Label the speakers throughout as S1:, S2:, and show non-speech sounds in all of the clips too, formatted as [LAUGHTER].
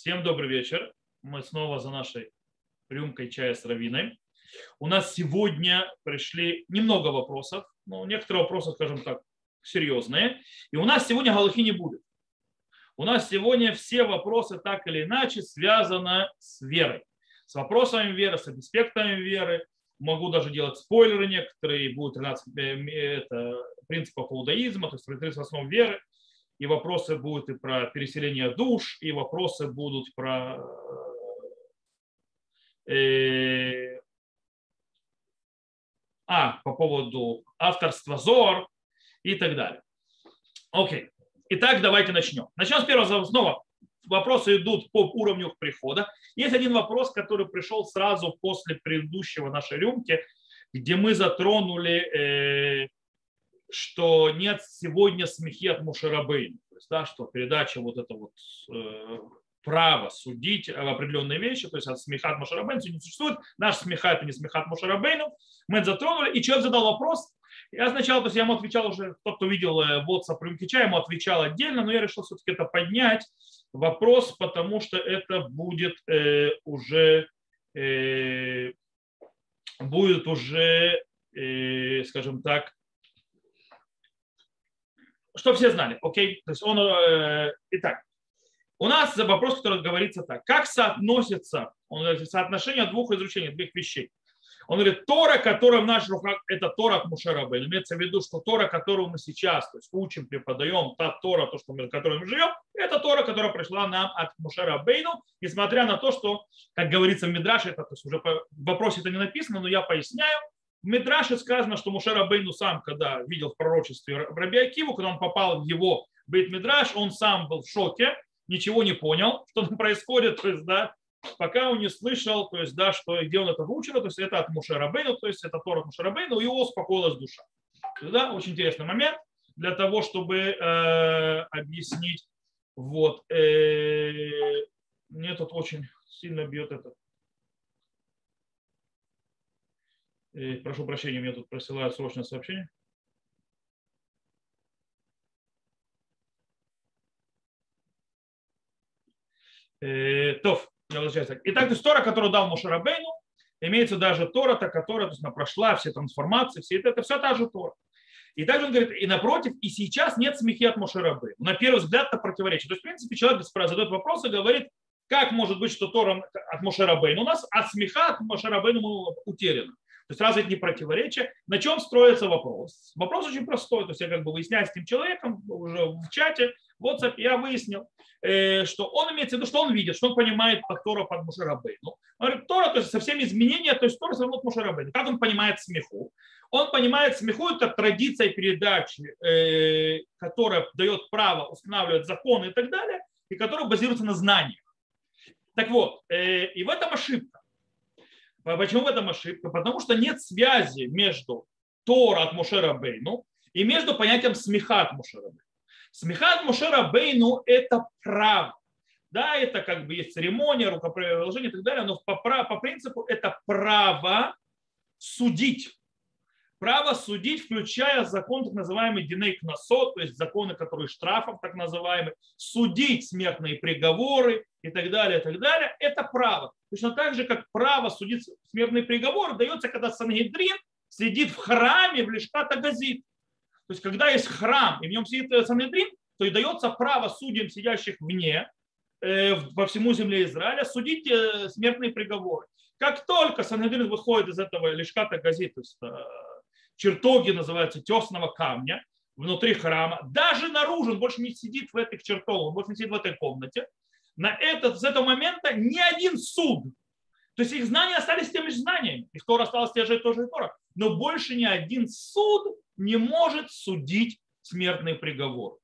S1: Всем добрый вечер. Мы снова за нашей рюмкой чая с равиной. У нас сегодня пришли немного вопросов, но некоторые вопросы, скажем так, серьезные. И у нас сегодня галахи не будет. У нас сегодня все вопросы так или иначе связаны с верой. С вопросами веры, с аспектами веры. Могу даже делать спойлеры некоторые. Будут 13 э, это, принципов иудаизма, то есть 30 основ веры и вопросы будут и про переселение душ, и вопросы будут про э, а, по поводу авторства ЗОР и так далее. Окей. Итак, давайте начнем. Начнем с первого. Снова вопросы идут по уровню прихода. Есть один вопрос, который пришел сразу после предыдущего нашей рюмки, где мы затронули э, что нет сегодня смехи от Мушарабейна. То есть, да, что передача вот это вот э, право судить в определенные вещи, то есть от смеха от Мушарабейну не существует. Наш смеха это не смеха от Мушарабейну. Мы это затронули, и человек задал вопрос, я сначала, то есть я ему отвечал уже, тот, кто видел э, WhatsApp Рюмкича, ему отвечал отдельно, но я решил все-таки это поднять вопрос, потому что это будет э, уже э, будет уже, э, скажем так, что все знали, окей? То есть он, э, итак, у нас вопрос, который говорится так. Как соотносится, он говорит, соотношение двух изречений, двух вещей. Он говорит, Тора, которая в наших руках, это Тора от Мушараба. Имеется в виду, что Тора, которую мы сейчас то есть, учим, преподаем, та Тора, то, что мы, которой мы живем, это Тора, которая пришла нам от Мушарабейну, несмотря на то, что, как говорится в Мидраше, это то есть, уже в вопросе это не написано, но я поясняю, в Мидраше сказано, что Мушер Бейну сам, когда видел в пророчестве Раби Акиву, когда он попал в его Бейт Мидраш, он сам был в шоке, ничего не понял, [LAUGHS] что там происходит, то есть, да, пока он не слышал, то есть, да, что, где он это выучил, то есть это от Мушера Бейну, то есть это Тора от Мушера Бейну, и его успокоилась душа. Да, очень интересный момент для того, чтобы э, объяснить. Вот. Э, мне тут очень сильно бьет этот Прошу прощения, мне тут присылают срочное сообщение. Э, Тов, я возвращаюсь. Итак, то есть Тора, которую дал Мушарабейну, имеется даже Тора, та, которая то есть, она прошла все трансформации, все это, это все та же Тора. И также он говорит, и напротив, и сейчас нет смехи от Мушарабы. На первый взгляд это противоречие. То есть, в принципе, человек задает вопрос и говорит, как может быть, что Тора от Мушарабейн у нас, а смеха от Мушарабейна утеряна. То есть разве это не противоречие? На чем строится вопрос? Вопрос очень простой. То есть я как бы выясняю с этим человеком уже в чате, в WhatsApp, я выяснил, э, что он имеет в виду, что он видит, что он понимает под Тора под Мушарабейну. Он говорит, Тора, то есть со всеми изменениями, то есть Тора все равно Мушарабейну. Как он понимает смеху? Он понимает смеху это традиция передачи, э, которая дает право устанавливать законы и так далее, и которая базируется на знаниях. Так вот, э, и в этом ошибка. Почему в этом ошибка? Потому что нет связи между Тора от Мушера Бейну и между понятием смеха от Мушера Бейну. Смеха от Мушера Бейну – это право. Да, это как бы есть церемония, рукоположение и так далее, но по, по принципу это право судить. Право судить, включая закон так называемый Диней Кносот, то есть законы, которые штрафов так называемые, судить смертные приговоры и так далее, и так далее, это право. Точно так же, как право судить смертный приговор дается, когда Сангедрин сидит в храме в Лешката Газит. То есть, когда есть храм, и в нем сидит э, Сангедрин, то и дается право судьям, сидящих вне, э, по всему земле Израиля, судить э, смертные приговоры. Как только Сангедрин выходит из этого Лешката Газит, то есть чертоги называются тесного камня, внутри храма, даже наружу, он больше не сидит в этих чертогах, он больше не сидит в этой комнате, на этот, с этого момента ни один суд, то есть их знания остались теми же знаниями, их Тора осталась те же тоже и Тора, но больше ни один суд не может судить смертный приговор.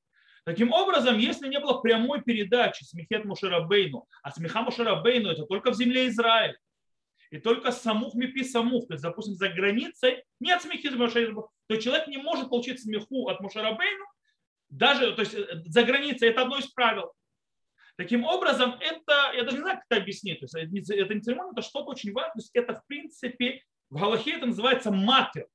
S1: Таким образом, если не было прямой передачи Смехет Мушерабейну, а Смеха Мушерабейну это только в земле Израиля, и только самух мипи самух, то есть, допустим, за границей нет смехи то человек не может получить смеху от Мушарабейну, даже, то есть за границей это одно из правил. Таким образом, это, я даже не знаю, как это объяснить. То есть, это не церемония, это что-то очень важное. То есть, это, в принципе, в Галахе это называется матер.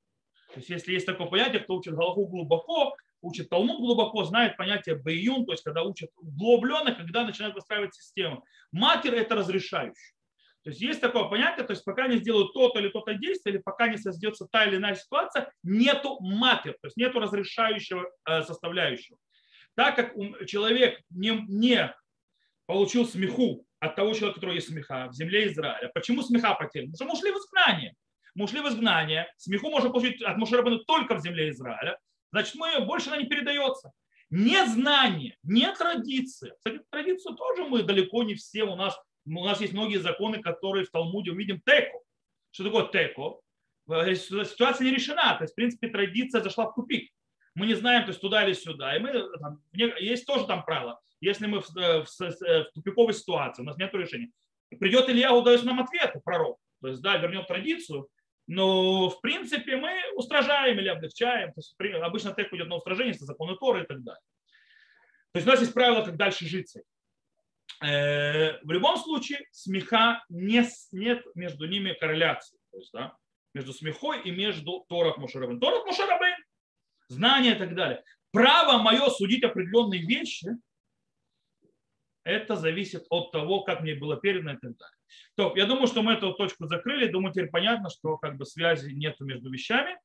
S1: То есть, если есть такое понятие, кто учит Галаху глубоко, учит Талмуд глубоко, знает понятие бейюн, то есть когда учат углубленно, когда начинают выстраивать систему. Матер – это разрешающий. То есть есть такое понятие, то есть пока не сделают то-то или то-то действие, или пока не создается та или иная ситуация, нету матер, то есть нету разрешающего э, составляющего. Так как человек не, не получил смеху от того человека, который есть смеха в земле Израиля. Почему смеха потерян? Потому что мы ушли в изгнание. Мы ушли в изгнание. Смеху можно получить от Мушарабана только в земле Израиля. Значит, мы, больше она не передается. Не знание, не традиция. Кстати, традицию тоже мы далеко не все у нас у нас есть многие законы, которые в Талмуде увидим теко. Что такое теко? Э, ситуация не решена. То есть, в принципе, традиция зашла в тупик. Мы не знаем, то есть туда или сюда. И мы, там, есть тоже там правило. Если мы в, э, в, в тупиковой ситуации, у нас нет решения. Придет Илья, удаст нам ответ, пророк. То есть, да, вернет традицию, но, в принципе, мы устражаем или облегчаем. То есть, обычно тек идет на устражение, это законы Торы и так далее. То есть у нас есть правило, как дальше жить. Э, в любом случае смеха не, нет между ними корреляции. То есть, да, между смехой и между Торах Мушарабин. Торах Мушарабин, знание и так далее. Право мое судить определенные вещи, это зависит от того, как мне было передано и так далее. То, я думаю, что мы эту точку закрыли. Думаю, теперь понятно, что как бы связи нет между вещами.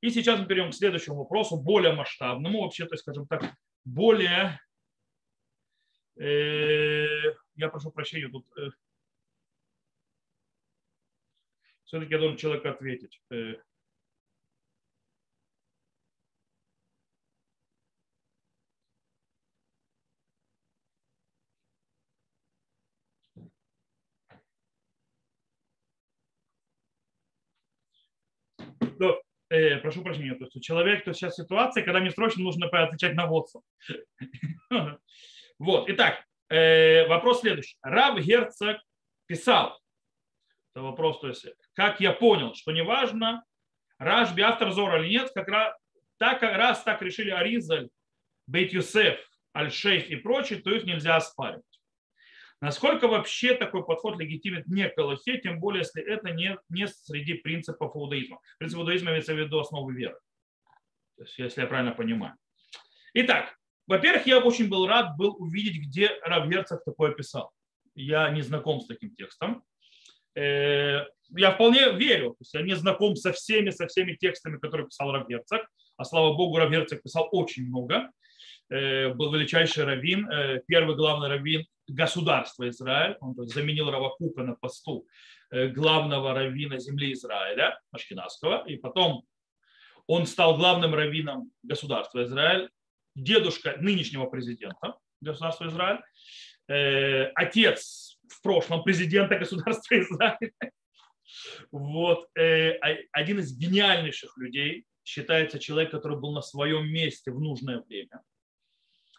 S1: И сейчас мы перейдем к следующему вопросу, более масштабному, вообще, то скажем так, более Э, я прошу прощения, тут э, все-таки я должен человеку ответить. Э, да, э, прошу прощения, то есть человек, то сейчас ситуация, когда мне срочно нужно отвечать на WhatsApp. [LAUGHS] Вот, итак, э, вопрос следующий. Рав Герцог писал, это вопрос, то есть, как я понял, что неважно, Рашби автор Зора или нет, как раз так, раз так решили Аризаль, Бейт Юсеф, Аль-Шейх и прочие, то их нельзя оспаривать. Насколько вообще такой подход легитимен не к тем более, если это не, не среди принципов иудаизма. Принцип иудаизма имеется в виду основы веры. То есть, если я правильно понимаю. Итак, во-первых, я очень был рад был увидеть, где Рав Герцог такое писал. Я не знаком с таким текстом. Э, я вполне верю, то есть я не знаком со всеми, со всеми текстами, которые писал Рав Герцог. А слава богу, Рав Герцог писал очень много. Э, был величайший раввин, э, первый главный раввин государства Израиль. Он заменил Равакука на посту главного раввина земли Израиля, Ашкенадского. И потом он стал главным раввином государства Израиль дедушка нынешнего президента государства Израиль, э, отец в прошлом президента государства [LAUGHS] Израиль. Вот, э, один из гениальнейших людей, считается человек, который был на своем месте в нужное время,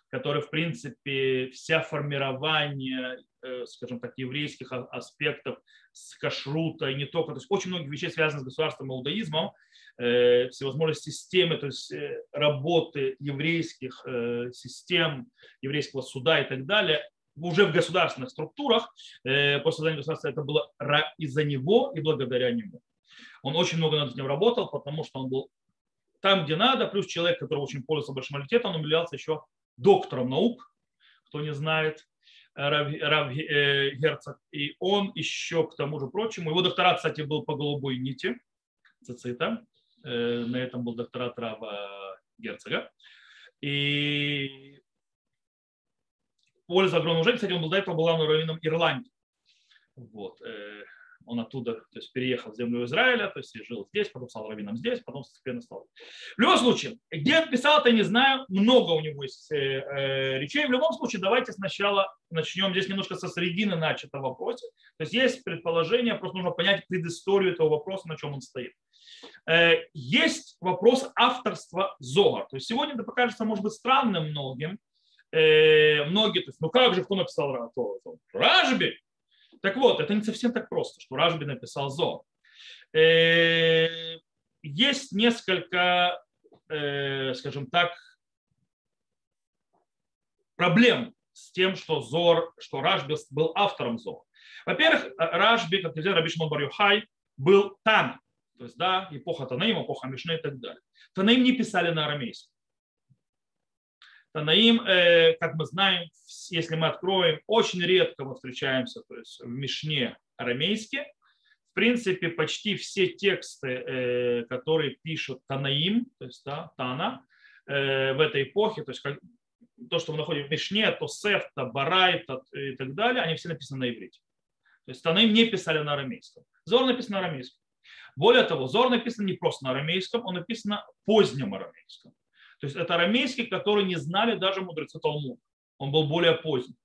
S1: который, в принципе, вся формирование, э, скажем так, еврейских аспектов с кашрута и не только, то есть очень многих вещей связанных с государством иудаизмом, всевозможные системы, то есть э, работы еврейских э, систем, еврейского суда и так далее, уже в государственных структурах, после создания государства это было из-за него и благодаря нему. Он очень много над этим работал, потому что он был там, где надо, плюс человек, который очень пользовался большим авторитетом, он являлся еще доктором наук, кто не знает, Рав, Рав Герцог. И он еще, к тому же прочему, его докторат, кстати, был по голубой нити, цицита, Э, на этом был докторат Рава Герцога. И польза огромного уже, кстати, он был до этого главным раввином Ирландии. Вот. Он оттуда то есть, переехал в землю Израиля, то есть жил здесь, потом стал раввином здесь, потом постепенно стал. В любом случае, где писал, это не знаю, много у него есть э, э, речей. В любом случае, давайте сначала начнем здесь немножко со средины начатого вопроса. То есть есть предположение, просто нужно понять предысторию этого вопроса, на чем он стоит. Э, есть вопрос авторства Зоар. То есть сегодня это покажется, может быть, странным многим. Э, многие, то есть, ну как же, кто написал Ражби? Так вот, это не совсем так просто, что Ражби написал Зоар. Э, есть несколько, скажем так, проблем с тем, что Зор, что Ражби был автором Зор. Во-первых, Ражби, как известно, Раби Шимон Бар был Тан, то есть, да, эпоха Танаим, эпоха Мишны и так далее. Танаим не писали на арамейском. Танаим, э, как мы знаем, если мы откроем, очень редко мы встречаемся то есть в Мишне арамейске. В принципе, почти все тексты, э, которые пишут Танаим, то есть да, Тана, э, в этой эпохе, то есть как, то, что мы находим в Мишне, то Сефта, Барайта и так далее, они все написаны на иврите. То есть Танаим не писали на арамейском. Зор написан на арамейском. Более того, Зор написан не просто на арамейском, он написан на позднем арамейском. То есть это арамейский, который не знали даже мудрецы Талмуд. Он был более поздний.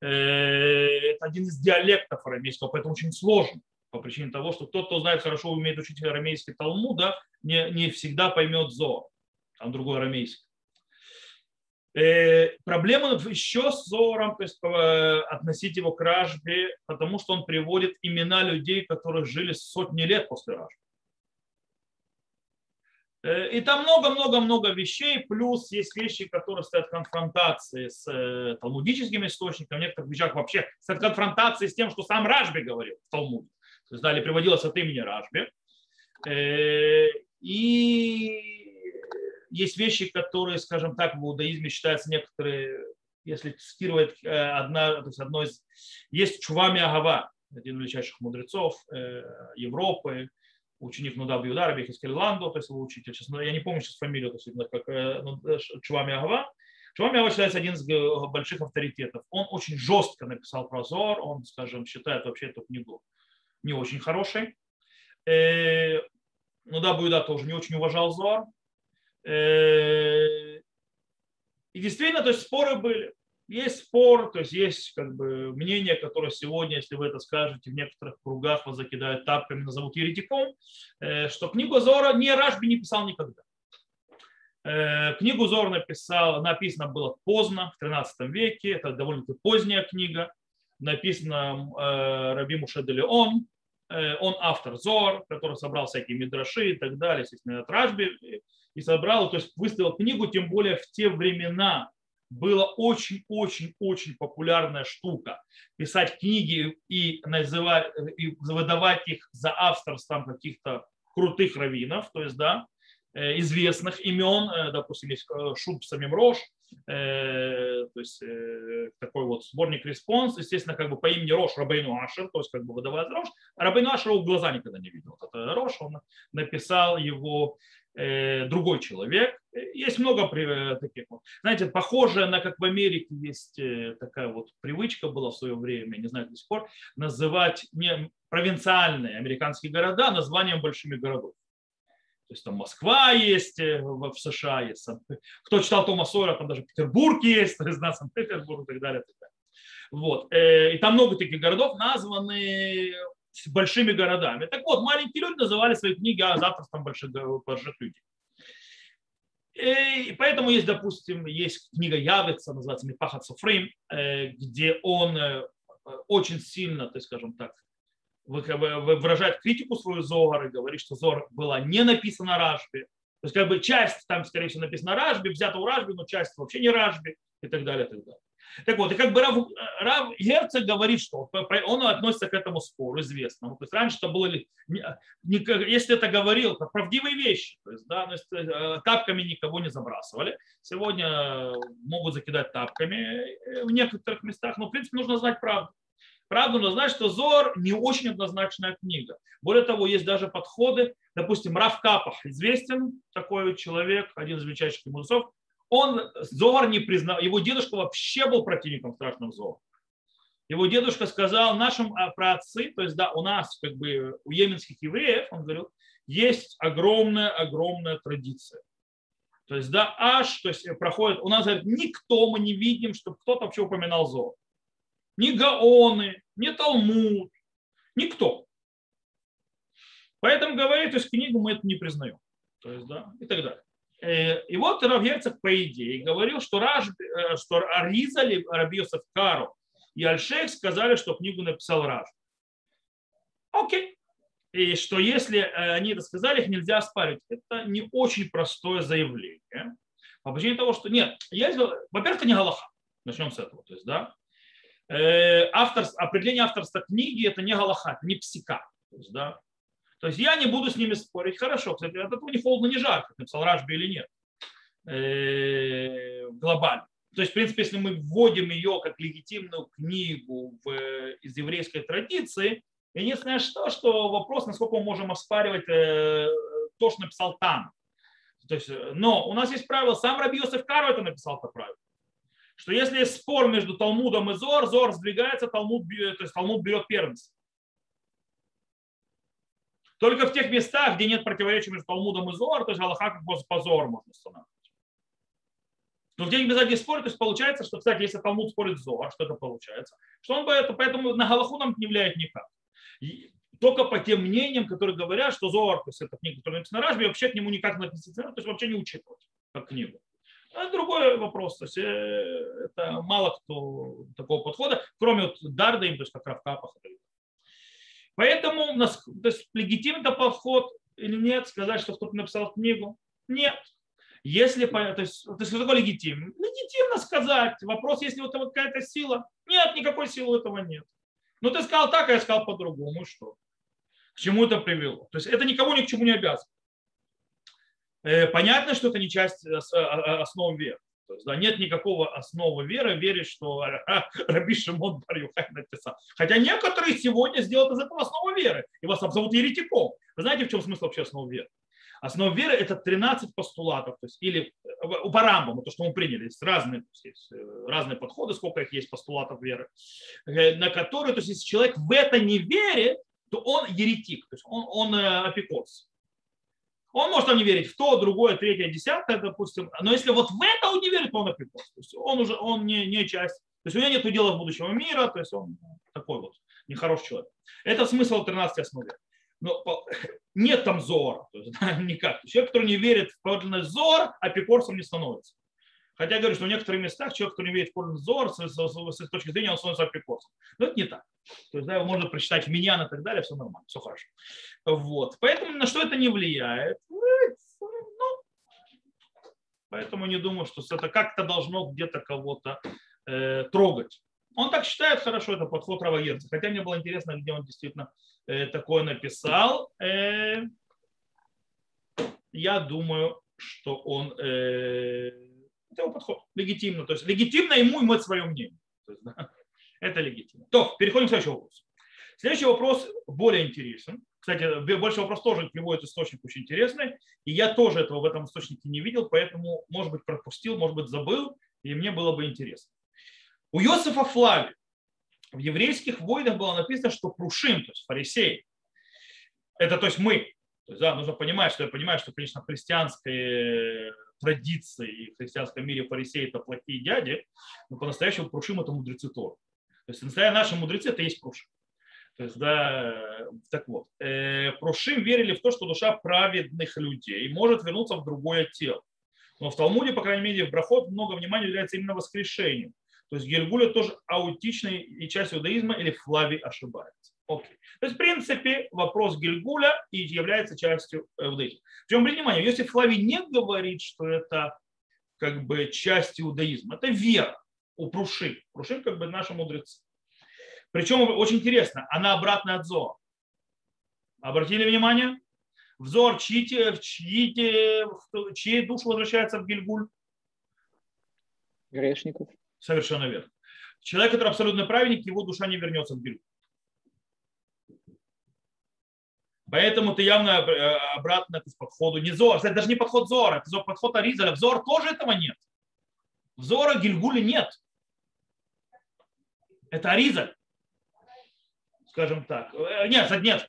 S1: Э, это один из диалектов арамейского, поэтому очень сложно по причине того, что тот, кто знает хорошо, умеет учить арамейский Талмуд, да, не, не всегда поймет Зор. Там другой арамейский. Э, проблема еще с Зором, то есть э, относить его к Ражбе, потому что он приводит имена людей, которые жили сотни лет после Ражбы. Э, и там много-много-много вещей, плюс есть вещи, которые стоят в конфронтации с талмудическим источником, в некоторых вещах вообще стоят в конфронтации с тем, что сам Ражби говорил в Талмуде. То есть далее приводилось от имени Ражби. И есть вещи, которые, скажем так, в иудаизме считаются некоторые, если цитировать э, одна, то есть одно из... Есть Чувами Агава, один из величайших мудрецов э, Европы, ученик Нуда Бьюда, Раби Хискельланду, то есть его учитель. Сейчас, я не помню сейчас фамилию, то есть, как э, ну, Чувами Агава. Чувами Агава считается один из больших авторитетов. Он очень жестко написал про Зор, он, скажем, считает вообще эту книгу не очень хорошей. Ну да, Бьюда тоже не очень уважал Зор. Э, и действительно, то есть споры были. Есть спор, то есть есть как бы мнение, которое сегодня, если вы это скажете, в некоторых кругах вас закидают тапками, назовут еретиком, э, что книгу Зора не Рашби не писал никогда. Э, книгу Зор написал, написано было поздно, в 13 веке, это довольно-таки поздняя книга, написана Раби Муше де Леон, он автор Зор, который собрал всякие мидраши и так далее, естественно, от Рашби, и собрал, то есть выставил книгу, тем более в те времена была очень-очень-очень популярная штука. Писать книги и, называть, и выдавать их за авторством каких-то крутых раввинов, то есть, да, э, известных имен, э, допустим, есть э, Шут Бсамим Рош, то есть такой вот сборник респонс, естественно, как бы по имени Рош Рабейну Ашер, то есть как бы выдавая Рош, а Рабейну Ашера в глаза никогда не видел. Это Рош, он написал его Э, другой человек. Есть много таких вот. Знаете, похоже на, как в Америке есть э, такая вот привычка была в свое время, не знаю до сих пор, называть не провинциальные американские города названием большими городов. То есть там Москва есть э, в США, есть. Кто читал Тома Сойера, там даже Петербург есть, [LAUGHS] то есть да, Санкт-Петербург и так далее. И, так далее. Вот. И там много таких городов названы большими городами. Так вот, маленькие люди называли свои книги а завтрашнем больших, больших людей. И поэтому есть, допустим, есть книга Явица, называется Мипахат Софрим, э, где он э, очень сильно, так скажем так, выражает критику свою Зогар и говорит, что Зор была не написана Рашби. То есть как бы часть там, скорее всего, написана Рашби, взята у Рашби, но часть вообще не Рашби и так далее, и так далее. Так вот, и как бы Рав, Рав Герцог говорит, что он относится к этому спору известному. То есть раньше это было, если это говорил, это правдивые вещи. То есть, да, то есть, э, тапками никого не забрасывали. Сегодня могут закидать тапками э, в некоторых местах, но в принципе нужно знать правду. Правду нужно знать, что Зор не очень однозначная книга. Более того, есть даже подходы, допустим, Рав Капах, известен такой человек, один из величайших мудрецов, он Зор не признал, его дедушка вообще был противником страшного Зора. Его дедушка сказал нашим а, праотцы, то есть да, у нас как бы у йеменских евреев, он говорил, есть огромная-огромная традиция. То есть да, аж, то есть проходит, у нас говорит, никто мы не видим, чтобы кто-то вообще упоминал Зор. Ни Гаоны, ни Талмуд, никто. Поэтому говорит, то есть книгу мы это не признаем. То есть, да, и так далее. Э, и вот Равгерцог, по идее, говорил, что, Раж, э, что Аризали, Рабиосов Кару и Альшейх сказали, что книгу написал Раж. Окей. И что если э, они это сказали, их нельзя оспаривать. Это не очень простое заявление. По причине того, что нет, есть, во-первых, это не Галаха. Начнем с этого. То есть, да, автор, определение авторства книги это не Галаха, это не псика. То есть, да, то есть я не буду с ними спорить. Хорошо, кстати, от этого не холодно, не жарко, написал Ражби или нет. э, глобально. То есть, в принципе, если мы вводим ее как легитимную книгу в, из еврейской традиции, единственное что, что вопрос, насколько мы можем оспаривать э, то, что написал там. То есть, но у нас есть правило, сам Раби Йосеф Кару это написал это правило, что если есть спор между Талмудом и Зор, Зор сдвигается, Талмуд, то есть Талмуд берет первенство. Только в тех местах, где нет противоречия между Талмудом и Зор, то есть Аллаха как позор можно устанавливать. Но в местах, где спорят, то есть получается, что, кстати, если Талмуд спорит Зор, что это получается, что он бы это, поэтому на Галаху нам не влияет никак. Только по тем мнениям, которые говорят, что Зор, то есть это книга, которая написана Рашби, вообще к нему никак не относиться, то есть вообще не учитывать как книгу. А другой вопрос. То есть, э, это мало кто такого подхода, кроме вот Дарда, то есть как Равкапах. Поэтому у нас то есть, легитимный подход или нет, сказать, что кто-то написал книгу? Нет. Если, то есть, то есть что такое легитимно? Легитимно сказать. Вопрос, если вот какая-то сила. Нет, никакой силы этого нет. Ну ты сказал так, а я сказал по-другому. Что? К чему это привело? То есть это никого ни к чему не обязывает. Э, понятно, что это не часть э, а, основы веры. То есть, да, нет никакого основы веры верить, что [LAUGHS] Раби Шимон бар написал. Хотя некоторые сегодня сделают из этого основу веры и вас обзовут еретиком. Вы знаете, в чем смысл вообще основы веры? Основа веры – это 13 постулатов, то есть, или э, по Рамбаму, то, что мы приняли, есть разные, есть разные подходы, сколько их есть постулатов веры, на которые, то есть, если человек в это не верит, то он еретик, то есть он, он апикорс. Он может там не верить в то, другое, третье, десятое, допустим. Но если вот в это он не верит, то он апикос. То есть он уже он не, не часть. То есть у него нет дела будущего мира, то есть он такой вот нехороший человек. Это смысл 13 основы. Но [LAUGHS] нет там зора, то есть, да, [LAUGHS] никак. Человек, который не верит в подлинный зор, апикорсом не становится. Хотя я говорю, что в некоторых местах человек, который не верит в подлинный зор, с, с, с, точки зрения он становится апикорсом. Но это не так. То есть да, его можно прочитать в меня и так далее, все нормально, все хорошо. Вот. Поэтому на что это не влияет? Ну, поэтому не думаю, что это как-то должно где-то кого-то э, трогать. Он так считает, хорошо, это подход Равагерца. Хотя мне было интересно, где он действительно э, такое написал. Э, я думаю, что он э, это его подход легитимно. То есть легитимно ему иметь свое мнение. Есть, да, [LAUGHS] это легитимно. То, переходим к следующему вопросу. Следующий вопрос более интересен. Кстати, больше вопрос тоже приводит источник очень интересный. И я тоже этого в этом источнике не видел, поэтому, может быть, пропустил, может быть, забыл, и мне было бы интересно. У Йосифа Флави в еврейских войнах было написано, что Прушим, то есть фарисей, это то есть мы, то есть, да, нужно понимать, что я понимаю, что, конечно, в традиции в христианском мире фарисеи это плохие дяди, но по-настоящему Прушим это мудрецы Торы. То есть наши мудрецы это есть Прушим. То есть, да, так вот, э, Прушим верили в то, что душа праведных людей может вернуться в другое тело. Но в Талмуде, по крайней мере, в Брахот много внимания уделяется именно воскрешению. То есть Гергуля тоже аутичная и часть иудаизма или Флави ошибается. Окей. То есть, в принципе, вопрос Гильгуля и является частью иудаизма. Причем, внимание, если Флави не говорит, что это как бы часть иудаизма, это вера у Пруши. Пруши как бы наши мудрецы. Причем очень интересно, она обратная от Зоа. Обратили внимание? Взор, чьи, чьи, чьи души возвращается в Гильгуль?
S2: Грешников.
S1: Совершенно верно. Человек, который абсолютно праведник, его душа не вернется в Гильгуль. Поэтому ты явно э, обратно к подходу не Зор. Это даже не подход Зора, это подход Аризаля. В Зор тоже этого нет. В Зора Гильгуля нет. Это Аризаль. Скажем так. Э, нет, нет,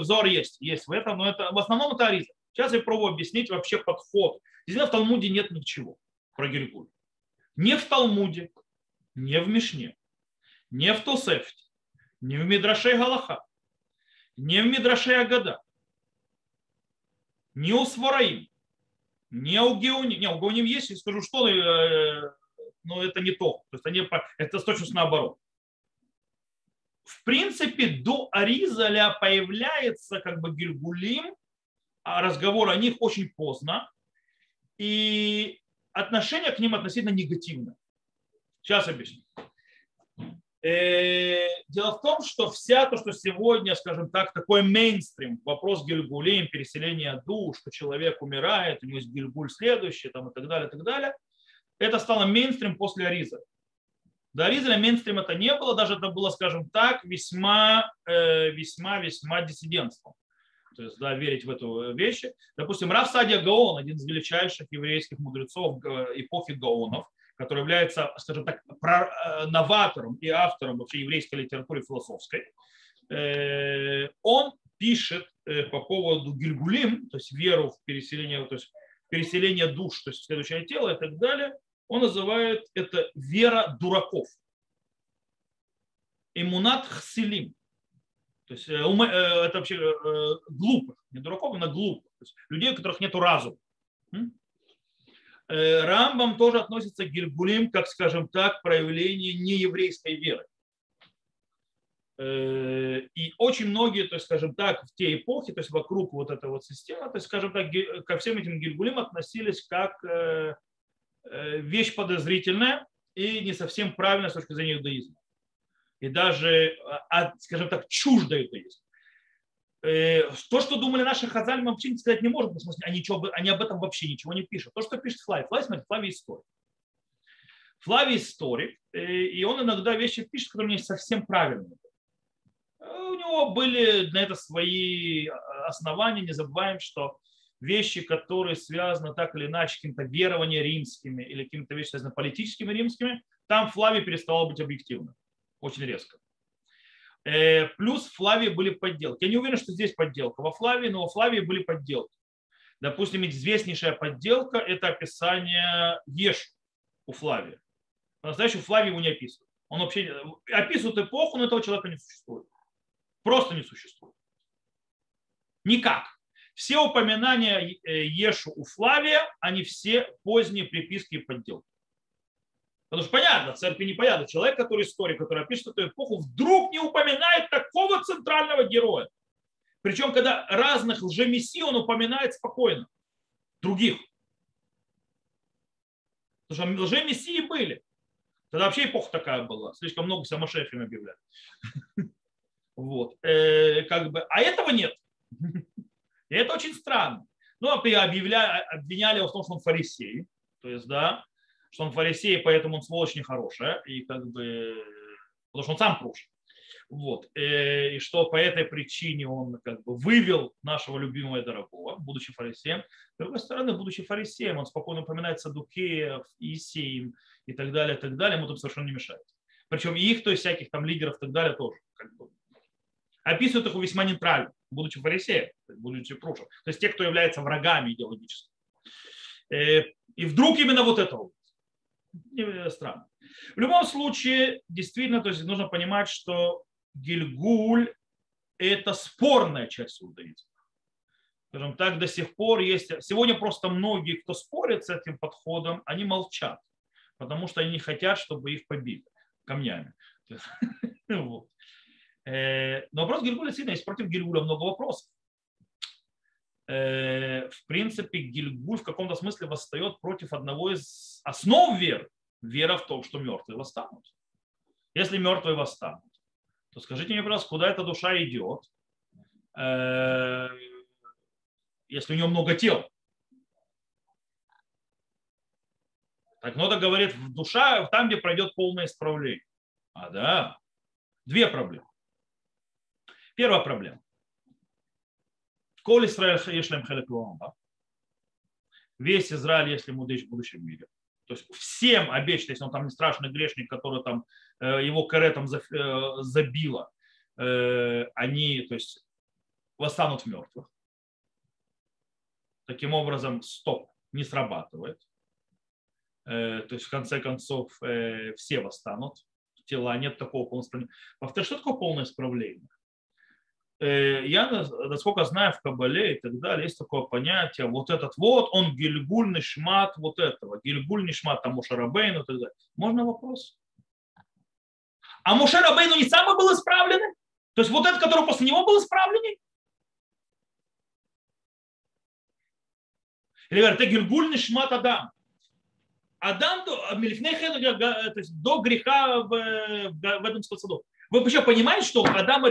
S1: взор есть, есть в этом, но это в основном это Аризаль. Сейчас я пробую объяснить вообще подход. Действительно, в Талмуде нет ничего про Гильгуль. Не в Талмуде, не в Мишне, не в Тосефте, не в Мидраше Галаха не в Мидраше Агада, не у Свараим, не у Геоним. Не, у Геоним есть, я скажу, что, э, но это не то. То есть они, это точно наоборот. В принципе, до Аризаля появляется как бы Гильгулим, а разговор о них очень поздно, и отношение к ним относительно негативное. Сейчас объясню. Э, дело в том, что вся то, что сегодня, скажем так, такой мейнстрим, вопрос Гильгулим, переселения душ, что человек умирает, у него есть Гильгуль следующий, там, и так далее, и так далее, это стало мейнстрим после Ариза. До Аризаля мейнстрим это не было, даже это было, скажем так, весьма, э, весьма, весьма диссидентством. То есть, да, верить в эту вещи. Допустим, Раф Садия Гаон, один из величайших еврейских мудрецов эпохи Гаонов, который является, скажем так, э, новатором и автором вообще еврейской литературы философской, э, он пишет э, по поводу Гильгулим, то есть веру в переселение, то есть переселение душ, то есть в следующее тело и так далее, он называет это вера дураков. Имунат хсилим. То есть это вообще глупых, не дураков, а глупых. То есть людей, у которых нет разума. Э, Рамбам тоже относится к Гильгулим, как, скажем так, проявление нееврейской веры. Э, и очень многие, то есть, скажем так, в те эпохи, то есть вокруг вот этой вот системы, то есть, скажем так, ко всем этим Гильгулим относились как э, вещь подозрительная и не совсем правильная с точки зрения иудаизма. И даже, скажем так, чуждо иудаизма. Э, то, что думали наши хазали, мы вообще сказать не можем, потому что они, ничего, они об этом вообще ничего не пишут. То, что пишет Флавий. Флавий, смотрите, Флавий историк. Флавий историк, э, и он иногда вещи пишет, которые не совсем правильные. Э, у него были на это свои основания. Не забываем, что вещи, которые связаны так или иначе каким-то верованием римскими или какими-то вещами, связанными политическими римскими, там Флавий перестал быть объективным. Очень резко. Э, плюс в Флавии были подделки. Я не уверен, что здесь подделка. Во Флавии, но во Флавии были подделки. Допустим, известнейшая подделка – это описание Еш у Флавия. По-настоящему Флавий его не описывает. Он вообще описывает эпоху, но этого человека не существует. Просто не существует. Никак. Все упоминания э, Ешу у Флавия, они все поздние приписки и подделки. Потому что понятно, церкви непонятно. Человек, который историк, который опишет эту эпоху, вдруг не упоминает такого центрального героя. Причем, когда разных лжемессий он упоминает спокойно. Других. Потому что лжемессии были. Тогда вообще эпоха такая была. Слишком много самошефами объявляли. [LAUGHS] Вот. Э, как бы, а этого нет. [LAUGHS] И это очень странно. Ну, а объявляли, обвиняли его в том, что он фарисей. То есть, да, что он фарисей, поэтому он сволочь нехорошая, и как бы, потому что он сам крушит. Вот. Э, и что по этой причине он как бы вывел нашего любимого и дорогого, будучи фарисеем. С другой стороны, будучи фарисеем, он спокойно упоминает Садукеев, Исеим и так далее, и так далее, ему там совершенно не мешает. Причем и их, то есть всяких там лидеров и так далее тоже. Как бы, описывают их весьма нейтрально, будучи фарисеем, будучи крушем. То есть те, кто является врагами идеологически. Э, и вдруг именно вот это вот странно. В любом случае, действительно, то есть нужно понимать, что Гильгуль – это спорная часть иудаизма. Скажем так, до сих пор есть... Сегодня просто многие, кто спорит с этим подходом, они молчат, потому что они не хотят, чтобы их побили камнями. [LAUGHS] Э, но вопрос Гильгуля сильно. Есть против Гильгуля много вопросов. Э, в принципе, Гильгуль в каком-то смысле восстает против одного из основ веры. Вера в том, что мертвые восстанут. Если мертвые восстанут, то скажите мне, пожалуйста, куда эта душа идет, э, если у нее много тел? Так Нода говорит, душа там, где пройдет полное исправление. А да, две проблемы. Первая проблема. Коль Исраиль Ешлем Хелек Весь Израиль, если ему в будущем мире. То есть всем обещано, если он там не страшный грешник, который там э, его каретом э, забило, э, они то есть, восстанут мертвых. Таким образом, стоп не срабатывает. То есть, в конце концов, все восстанут. Тела нет такого полного исправления. Во-вторых, что такое полное исправление? Э, я, насколько знаю, в Кабале и так далее, есть такое понятие, вот этот вот, он гильгуль шмат вот этого, гильгуль шмат там Мушарабейну и так далее. Можно вопрос? А Мушарабейну не самый был исправленный? То есть вот этот, который после него был исправленный? Или говорят, это гильгуль шмат Адам. Адам Мелифнехен, то есть до греха в, в, в Эдемском саду. Вы вообще понимаете, что Адам,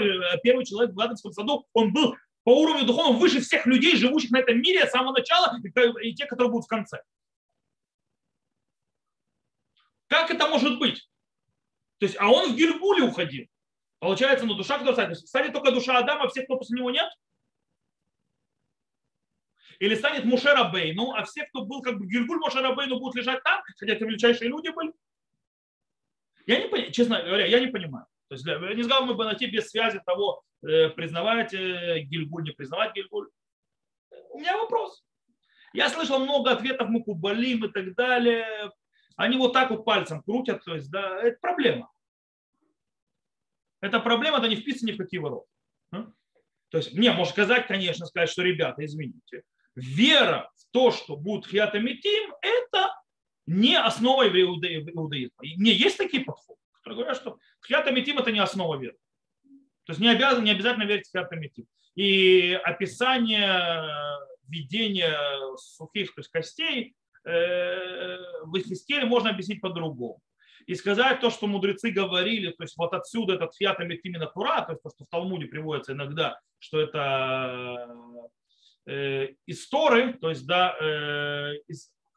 S1: первый человек в Эдемском саду, он был по уровню духовного выше всех людей, живущих на этом мире с самого начала, и те, которые будут в конце. Как это может быть? То есть, а он в Гильгуле уходил. Получается, ну, душа, которая станет. Станет только душа Адама, а всех, кто после него нет? Или станет Мушера Бейну, а все, кто был как бы Гильгуль Мушера Бейну, будут лежать там, хотя это величайшие люди были? Я не понимаю, честно говоря, я не понимаю. То есть не сказал мы бы найти без связи того, э, признавать э, Гильгуль, не признавать Гильгуль. У меня вопрос. Я слышал много ответов мы Мукубалим и так далее. Они вот так вот пальцем крутят. То есть, да, это проблема. Это проблема, это не вписано ни в какие ворота. То есть мне можно сказать, конечно, сказать, что, ребята, извините, вера в то, что будет хиатамитим, это не основа иудаизма. Не есть такие подходы, которые говорят, что хиатамитим это не основа веры. То есть не, обязан, не обязательно верить в хиатамитим. И описание видения сухих то есть костей э, в Ихискеле можно объяснить по-другому и сказать то, что мудрецы говорили, то есть вот отсюда этот фиат именно Тура, то есть то, что в Талмуде приводится иногда, что это э, из то есть да, э,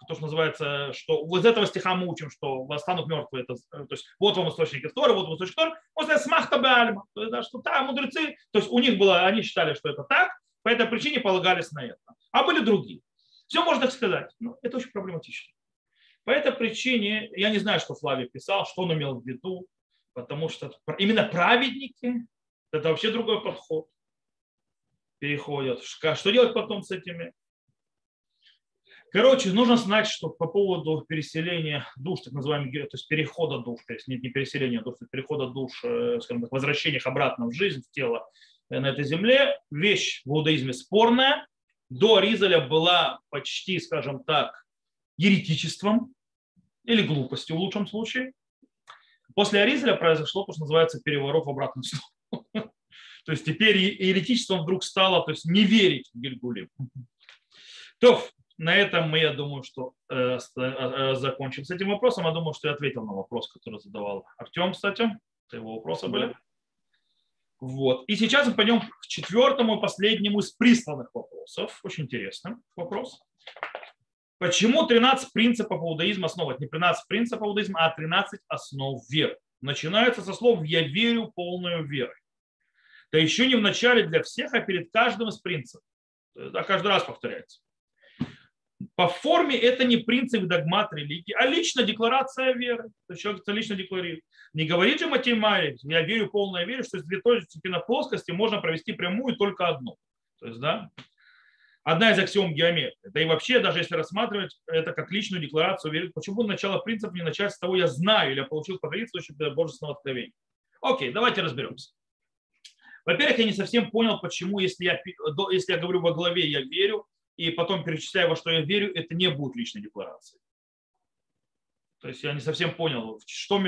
S1: то, что называется, что вот из этого стиха мы учим, что восстанут мертвые, это, то есть вот вам источник из Торы, вот вам источник Торы, после смахта бальма, то есть, да, что там мудрецы, то есть у них было, они считали, что это так, по этой причине полагались на это. А были другие. Все можно так сказать, но это очень проблематично. По этой причине, я не знаю, что Флавий писал, что он имел в виду, потому что именно праведники, это вообще другой подход, переходят. Что делать потом с этими? Короче, нужно знать, что по поводу переселения душ, так называемых, то есть перехода душ, то есть не, переселения душ, а перехода душ, э, скажем так, возвращения их обратно в жизнь, в тело э, на этой земле, вещь в иудаизме спорная. До Ризаля была почти, скажем так, еретичеством, или глупостью в лучшем случае. После Аризеля произошло то, что называется переворот в обратную сторону. [LAUGHS] То есть теперь еретичеством вдруг стало то есть не верить в Гильгулим. То, на этом мы, я думаю, что э, э, закончим с этим вопросом. Я думаю, что я ответил на вопрос, который задавал Артем, кстати. Это его вопросы были. Вот. И сейчас мы пойдем к четвертому и последнему из присланных вопросов. Очень интересный вопрос. Почему 13 принципов иудаизма основывать? Не 13 принципов иудаизма, а 13 основ веры. Начинается со слов «я верю полную верой». Да еще не в начале для всех, а перед каждым из принципов. Это каждый раз повторяется. По форме это не принцип догмат религии, а лично декларация веры. То есть человек это лично декларирует. Не говорит же математик, я верю полной вере, что из две точки на плоскости можно провести прямую только одну. То есть, да, одна из аксиом геометрии. Да и вообще, даже если рассматривать это как личную декларацию, почему начало принципа не начать с того, я знаю или я получил по традиции божественного откровения. Окей, давайте разберемся. Во-первых, я не совсем понял, почему, если я, если я говорю во главе «я верю», и потом перечисляю, во что я верю, это не будет личной декларацией. То есть я не совсем понял, что,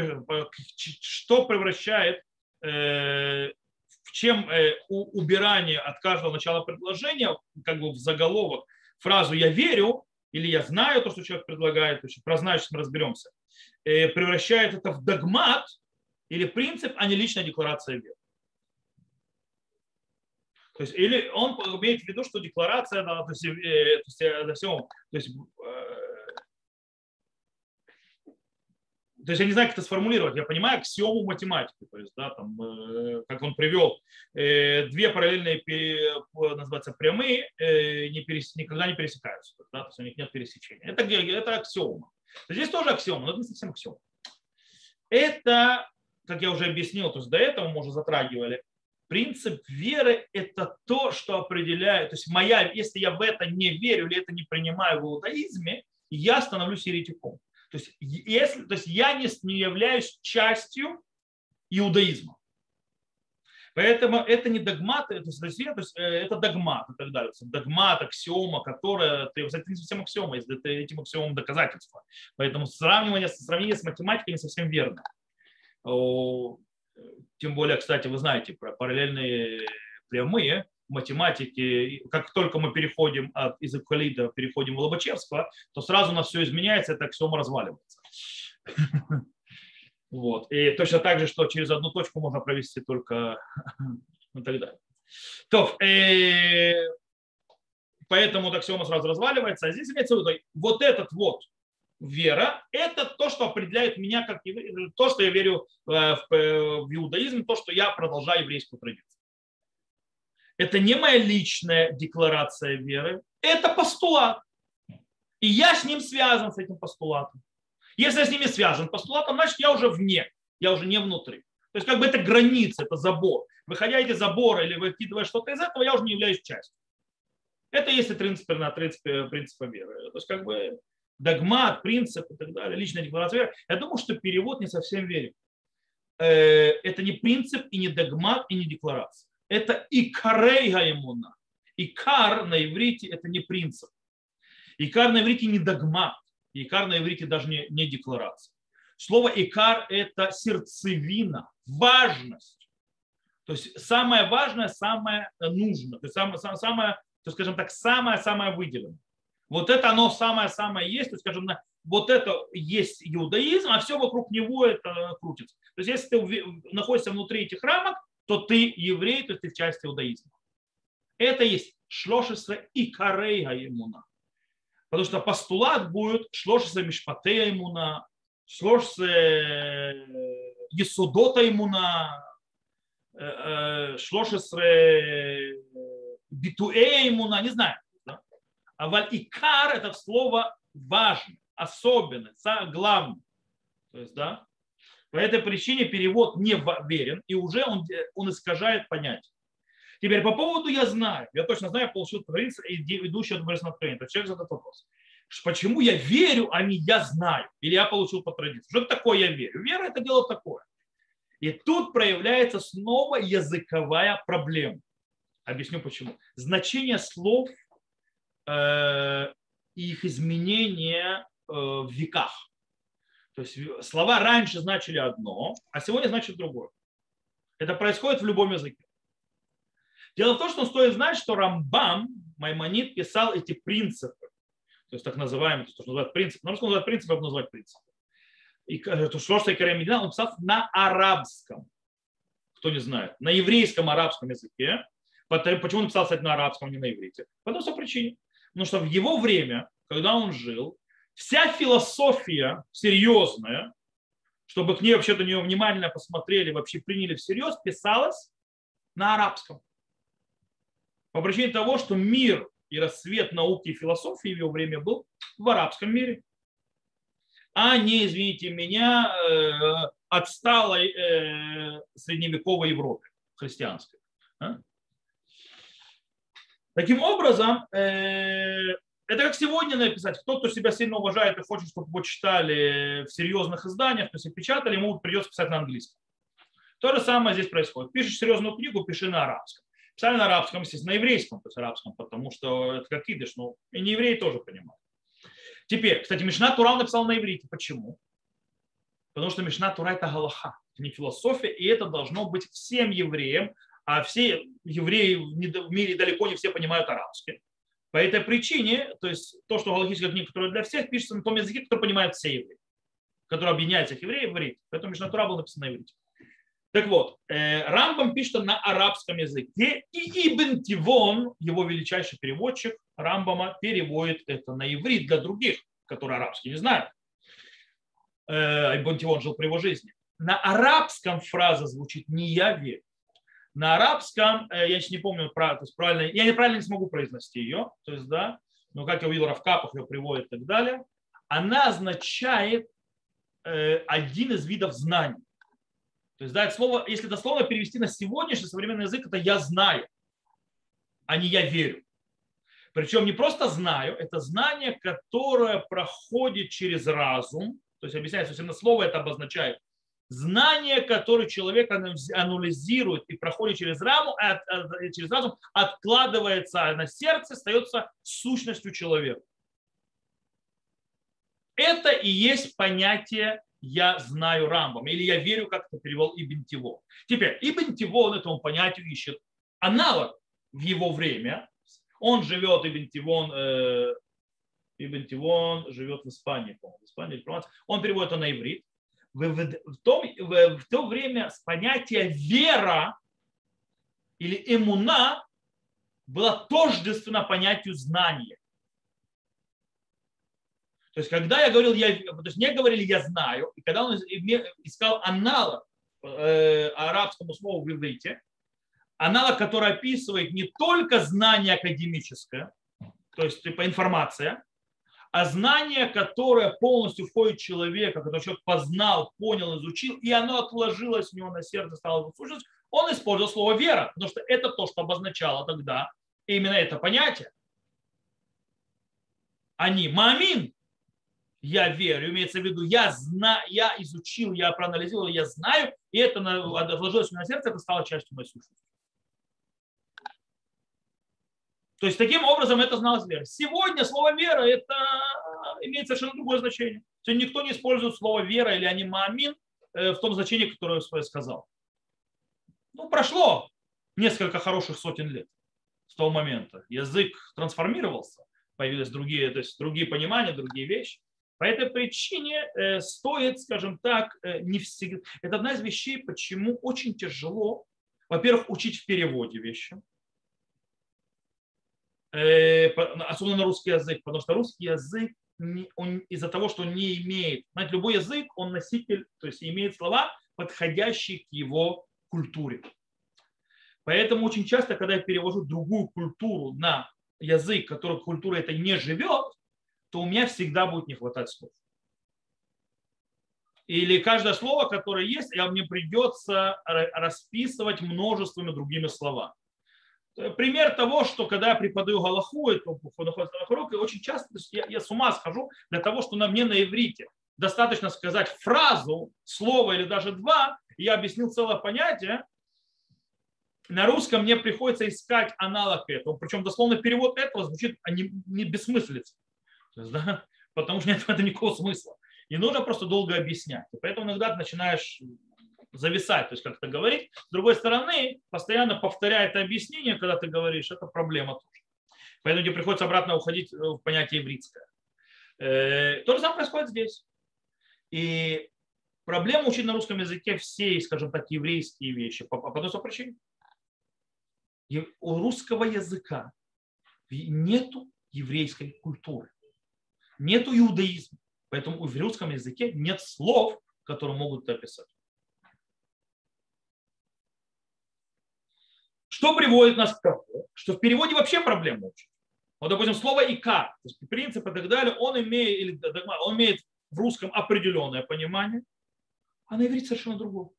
S1: что превращает э, в чем э, убирание от каждого начала предложения, как бы в заголовок, фразу «я верю» или «я знаю то, что человек предлагает», то есть про знающих мы разберемся, э, превращает это в догмат или принцип, а не личная декларация веры. То есть, или он имеет в виду, что декларация, да, то есть, э, то есть, э, всем, то есть то есть я не знаю, как это сформулировать. Я понимаю аксиому математики, то есть, да, там, э, как он привел, э, две параллельные, называется, прямые э, не перес, никогда не пересекаются, да, то есть у них нет пересечения. Это, это аксиома. Здесь тоже аксиома, но это не совсем аксиома. Это, как я уже объяснил, то есть до этого мы уже затрагивали, принцип веры – это то, что определяет, то есть моя, если я в это не верю или это не принимаю в иудаизме, я становлюсь еретиком. То есть, если, то есть я не, не являюсь частью иудаизма. Поэтому это не догмат, это, то есть, э, это догмат и так далее. Догмат, аксиома, которая, это не совсем аксиома, если это этим аксиомом доказательства. Поэтому сравнивание, сравнение с математикой не совсем верно. Тем более, кстати, вы знаете про параллельные прямые, математике, как только мы переходим от, из Эвклида, переходим в Лобачевского, то сразу у нас все изменяется, это аксиома разваливается. [LAUGHS] Вот. И точно так же, что через одну точку можно провести только и так далее. То, э, поэтому аксиома сразу разваливается. А здесь имеется в виду, вот этот вот вера – это то, что определяет меня как еврей, то, что я верю э, в, э, в иудаизм, то, что я продолжаю еврейскую традицию. Это не моя личная декларация веры, это постулат. И я с ним связан, с этим постулатом. Если я с ними связан постулатом, значит, я уже вне, я уже не внутри. То есть как бы это граница, это забор. Выходя из забора или выкидывая что-то из этого, я уже не являюсь частью. Это есть принцип, на принципе, принципа веры. То есть как бы догмат, принцип и так далее, личная декларация веры. Я думаю, что перевод не совсем верен. Э, это не принцип и не догмат и не декларация. Это икарей гаимуна. Икар на иврите это не принцип. Икар на иврите не догмат. Икар на иврите даже не, не декларация. Слово икар это сердцевина, важность. То есть самое важное, самое нужное. То есть самое, самое, то скажем так, самое-самое выделенное. Вот это оно самое-самое есть, то есть, скажем, вот это есть иудаизм, а все вокруг него это крутится. То есть если ты находишься внутри этих рамок, то ты еврей, то есть ты часть иудаизма. Это есть шлошеса и карейга имуна. Потому что постулат будет шлошеса мишпатея имуна, шлошеса есудота имуна, э, э, шлошеса битуэя имуна, не знаю. А валь икар это слово важно, особенно, главное. То есть, да, по этой причине перевод не верен, и уже он, он искажает понятие. Теперь по поводу «я знаю». Я точно знаю, я получил и ведущий от Борисова откровения. Человек задает вопрос. Почему я верю, а не я знаю? Или я получил по традиции? Что такое я верю? Вера – это дело такое. И тут проявляется снова языковая проблема. Объясню почему. Значение слов Э, их изменения э, в веках. То есть слова раньше значили одно, а сегодня значит другое. Это происходит в любом языке. Дело в том, что стоит знать, что Рамбам, Маймонид, писал эти принципы, то есть так называемые, то, что называют принципы. На русском называют принципы, а называть принципы. И то, что что Медина, он писал на арабском. Кто не знает, на еврейском арабском языке. Почему он писал, кстати, на арабском, а не на иврите? По той причине. Потому что в его время, когда он жил, вся философия серьезная, чтобы к ней вообще-то нее внимательно посмотрели, вообще приняли всерьез, писалась на арабском. По причине того, что мир и расцвет науки и философии в его время был в арабском мире, а не, извините меня, э, отсталой э, средневековой Европе христианской. Таким образом, э, это как сегодня написать. Кто, кто себя сильно уважает и хочет, чтобы его читали в серьезных изданиях, то есть печатали, ему придется писать на английском. То же самое здесь происходит. Пишешь серьезную книгу, пиши на арабском. Писали на арабском, естественно, на еврейском, то есть арабском, потому что это как идыш, ну и не евреи тоже понимают. Теперь, кстати, Мишна Тура написал на иврите. Почему? Потому что Мишна Тура это галаха, не философия, и это должно быть всем евреям, а все евреи в мире далеко не все понимают арабский. По этой причине, то есть то, что галактическая книга, которая для всех, пишется на том языке, который понимают все евреи, который объединяет всех евреев в иврите. Поэтому Мишнатура был написан на иврите. Так вот, э, Рамбам пишет на арабском языке, и Ибн Тивон, его величайший переводчик Рамбама, переводит это на иврит для других, которые арабский не знают. Э, Ибн Тивон жил при его жизни. На арабском фраза звучит «не я верю», на арабском, э, я сейчас не помню, то есть правильно, я неправильно не смогу произнести ее, то есть, да, но как я увидел, Равкапах ее приводит и так далее, она означает э, один из видов знаний. То есть, да, это слово, если дословно перевести на сегодняшний современный язык, это я знаю, а не я верю. Причем не просто знаю, это знание, которое проходит через разум. То есть объясняется, что слово это обозначает знание, которое человек анализирует и проходит через, раму, через разум, откладывается на сердце, остается сущностью человека. Это и есть понятие «я знаю Рамбам» или «я верю», как это перевел Ибн Тиво. Теперь Ибн Тиво он этому понятию ищет аналог в в его время. Он живет, Ибн Тивон, э, Ибн Тивон живет в Испании, в Испании, Он переводит это на иврит. В, том, в, в то время понятие вера или эмуна было тождественно понятию знания. То есть, когда я говорил, я, то есть мне говорили, я знаю, и когда он искал аналог э, арабскому слову в иврите, аналог, который описывает не только знание академическое, то есть типа информация, а знание, которое полностью входит в человека, который человек познал, понял, изучил, и оно отложилось у него на сердце, стало его слушать, он использовал слово вера, потому что это то, что обозначало тогда именно это понятие. Они мамин, я верю, имеется в виду, я знаю, я изучил, я проанализировал, я знаю, и это отложилось на сердце, это стало частью моей сущности. То есть таким образом это зналась вера. Сегодня слово вера это имеет совершенно другое значение. То есть никто не использует слово вера или анимамин э, в том значении, которое я сказал. Ну, прошло несколько хороших сотен лет с того момента. Язык трансформировался, появились другие, то есть другие понимания, другие вещи. По этой причине э, стоит, скажем так, э, не всегда. Это одна из вещей, почему очень тяжело, во-первых, учить в переводе вещи, особенно на русский язык, потому что русский язык он из-за того, что он не имеет, знаете, любой язык, он носитель, то есть имеет слова, подходящие к его культуре. Поэтому очень часто, когда я перевожу другую культуру на язык, который культура это не живет, то у меня всегда будет не хватать слов. Или каждое слово, которое есть, я, мне придется расписывать множествами другими словами. Пример того, что когда я преподаю Галаху, и очень часто я, я с ума схожу для того, что на мне на иврите достаточно сказать фразу, слово или даже два, и я объяснил целое понятие, на русском мне приходится искать аналог этого. Причем дословно перевод этого звучит не, не бессмыслица да, потому что нет в этом никакого смысла. И нужно просто долго объяснять. И поэтому иногда ты начинаешь зависать, то есть как-то говорить. С другой стороны, постоянно повторяя это объяснение, когда ты говоришь, это проблема тоже. Поэтому тебе приходится обратно уходить в понятие еврейское. Э, то же самое происходит здесь. И проблема учить на русском языке все, скажем так, еврейские вещи по, по одной причине. У русского языка нету еврейской культуры нету иудаизма. Поэтому в русском языке нет слов, которые могут это описать. Что приводит нас к тому, что в переводе вообще проблема очень. Вот, допустим, слово «икар», то есть принцип и так далее, он имеет, или, он имеет в русском определенное понимание, а на иврите совершенно другое.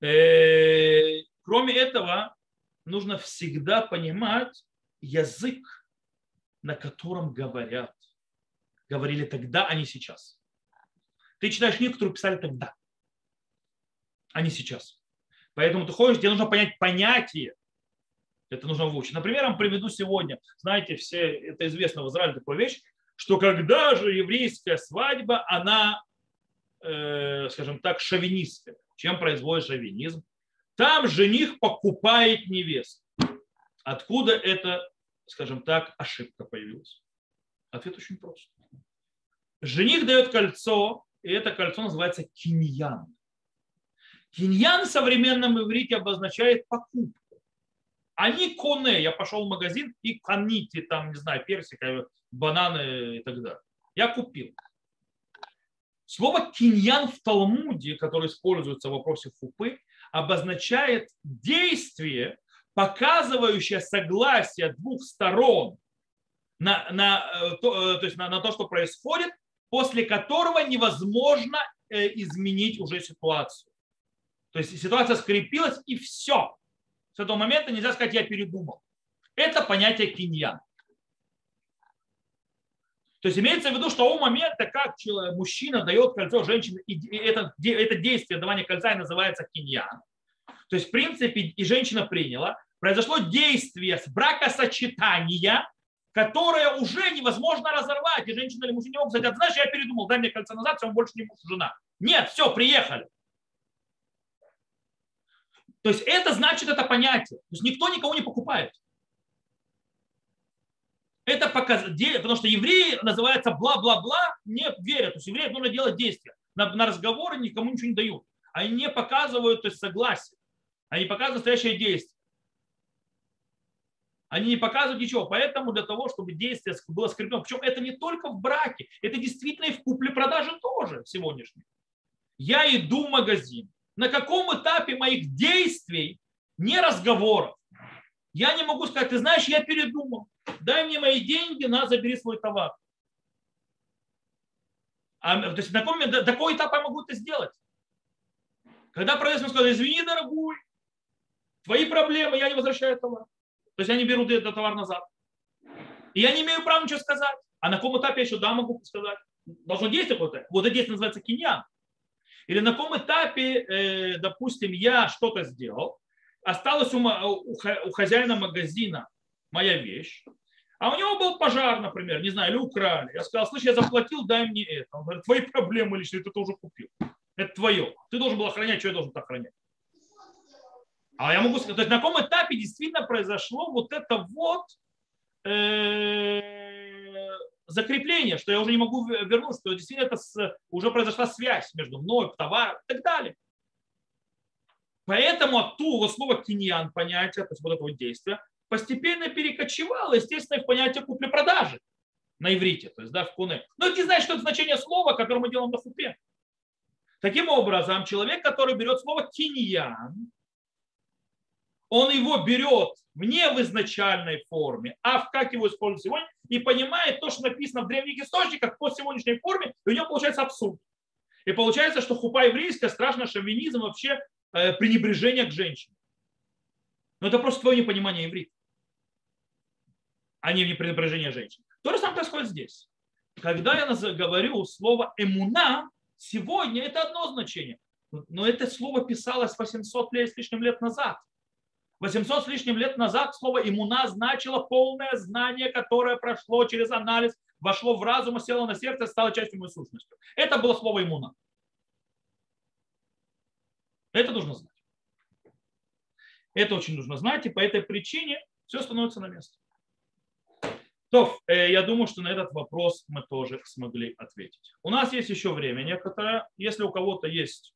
S1: Э, кроме этого, нужно всегда понимать язык на котором говорят. Говорили тогда, а не сейчас. Ты читаешь книгу, которую писали тогда, а не сейчас. Поэтому ты ходишь, тебе нужно понять понятие. Это нужно выучить. Например, я вам приведу сегодня. Знаете, все, это известно в Израиле такая вещь, что когда же еврейская свадьба, она, э, скажем так, шовинистская. Чем производит шовинизм? Там жених покупает невесту. Откуда это скажем так, ошибка появилась? Ответ очень прост. Жених дает кольцо, и это кольцо называется киньян. Киньян в современном иврите обозначает покупку. Не коне. Я пошел в магазин и каните, там, не знаю, персика, бананы и так далее. Я купил. Слово киньян в Талмуде, которое используется в вопросе фупы, обозначает действие, показывающая согласие двух сторон на, на, э, то, э, то, есть на, на то, что происходит, после которого невозможно э, изменить уже ситуацию. То есть ситуация скрепилась и все. С этого момента нельзя сказать, я передумал. Это понятие киньян. То есть имеется в виду, что у момента, как мужчина дает кольцо женщине, и это, это действие давания кольца и называется киньян. То есть, в принципе, и женщина приняла, произошло действие с бракосочетания, которое уже невозможно разорвать. И женщина или мужчина не могут сказать, знаешь, я передумал, дай мне кольцо назад, все, он больше не муж, жена. Нет, все, приехали. То есть это значит это понятие. То есть никто никого не покупает. Это показ... потому что евреи называются бла-бла-бла, не верят. То есть евреям нужно делать действия. На, на разговоры никому ничего не дают. Они не показывают то есть, согласие. Они показывают настоящее действие. Они не показывают ничего. Поэтому для того, чтобы действие было скреплено, причем это не только в браке, это действительно и в купле-продаже тоже сегодняшнем. Я иду в магазин. На каком этапе моих действий, не разговоров, я не могу сказать, ты знаешь, я передумал дай мне мои деньги, на, забери свой товар. А, то есть на каком, до какого этапа я могу это сделать? Когда продавец мне сказал, извини, дорогой, твои проблемы, я не возвращаю товар. То есть я не беру этот товар назад. И я не имею права ничего сказать. А на каком этапе я еще да могу сказать? Должно действие какое-то. Вот это действие называется киньян. Или на каком этапе, э, допустим, я что-то сделал, осталось у, хозяина магазина моя вещь, а у него был пожар, например, не знаю, или украли. Я сказал, слышь, я заплатил, дай мне это. Он говорит, твои [LAUGHS] проблемы личные, ты это уже купил. Это твое. Ты должен был охранять, что я должен охранять. А я могу сказать, то есть на каком этапе действительно произошло вот это вот э, закрепление, что я уже не могу вернуть, что действительно это с, уже произошла связь между мной, товаром и так далее. Поэтому оттуда слово киньян понятие, то есть вот это вот действие, постепенно перекочевало, естественно, в понятие купли-продажи на иврите, то есть да, в куне. Но ты знаешь, что это значение слова, которое мы делаем на хупе. Таким образом, человек, который берет слово киньян, он его берет не в изначальной форме, а в как его используют сегодня, и понимает то, что написано в древних источниках по сегодняшней форме, и у него получается абсурд. И получается, что хупа еврейская, страшно шовинизм, вообще э, пренебрежение к женщине. Но это просто твое непонимание иврита а не пренебрежение женщин. То же самое происходит здесь. Когда я говорю слово эмуна, сегодня это одно значение. Но это слово писалось 800 лет с лишним лет назад. 800 с лишним лет назад слово иммуна значило полное знание, которое прошло через анализ, вошло в разум, село на сердце, стало частью моей сущности. Это было слово иммуна. Это нужно знать. Это очень нужно знать, и по этой причине все становится на место. То, э, я думаю, что на этот вопрос мы тоже смогли ответить. У нас есть еще время некоторое. Если у кого-то есть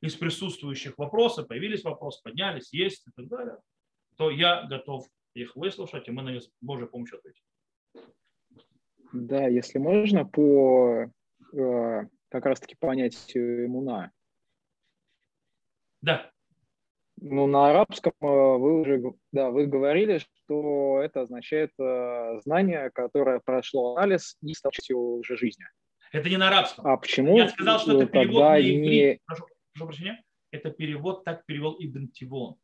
S1: из присутствующих вопросы, появились вопросы, поднялись, есть и так далее, то я готов их выслушать, и мы на них с Божьей помощью ответим.
S2: Да, если можно, по э, как раз-таки понятию иммуна.
S1: Да.
S2: Ну, на арабском э, вы уже да, вы говорили, что это означает э, знание, которое прошло анализ и стало частью уже жизни.
S1: Это не на арабском.
S2: А почему?
S1: Я сказал, что это перевод на не... Прошу, прощения. Это перевод, так перевел Ибн Тивон.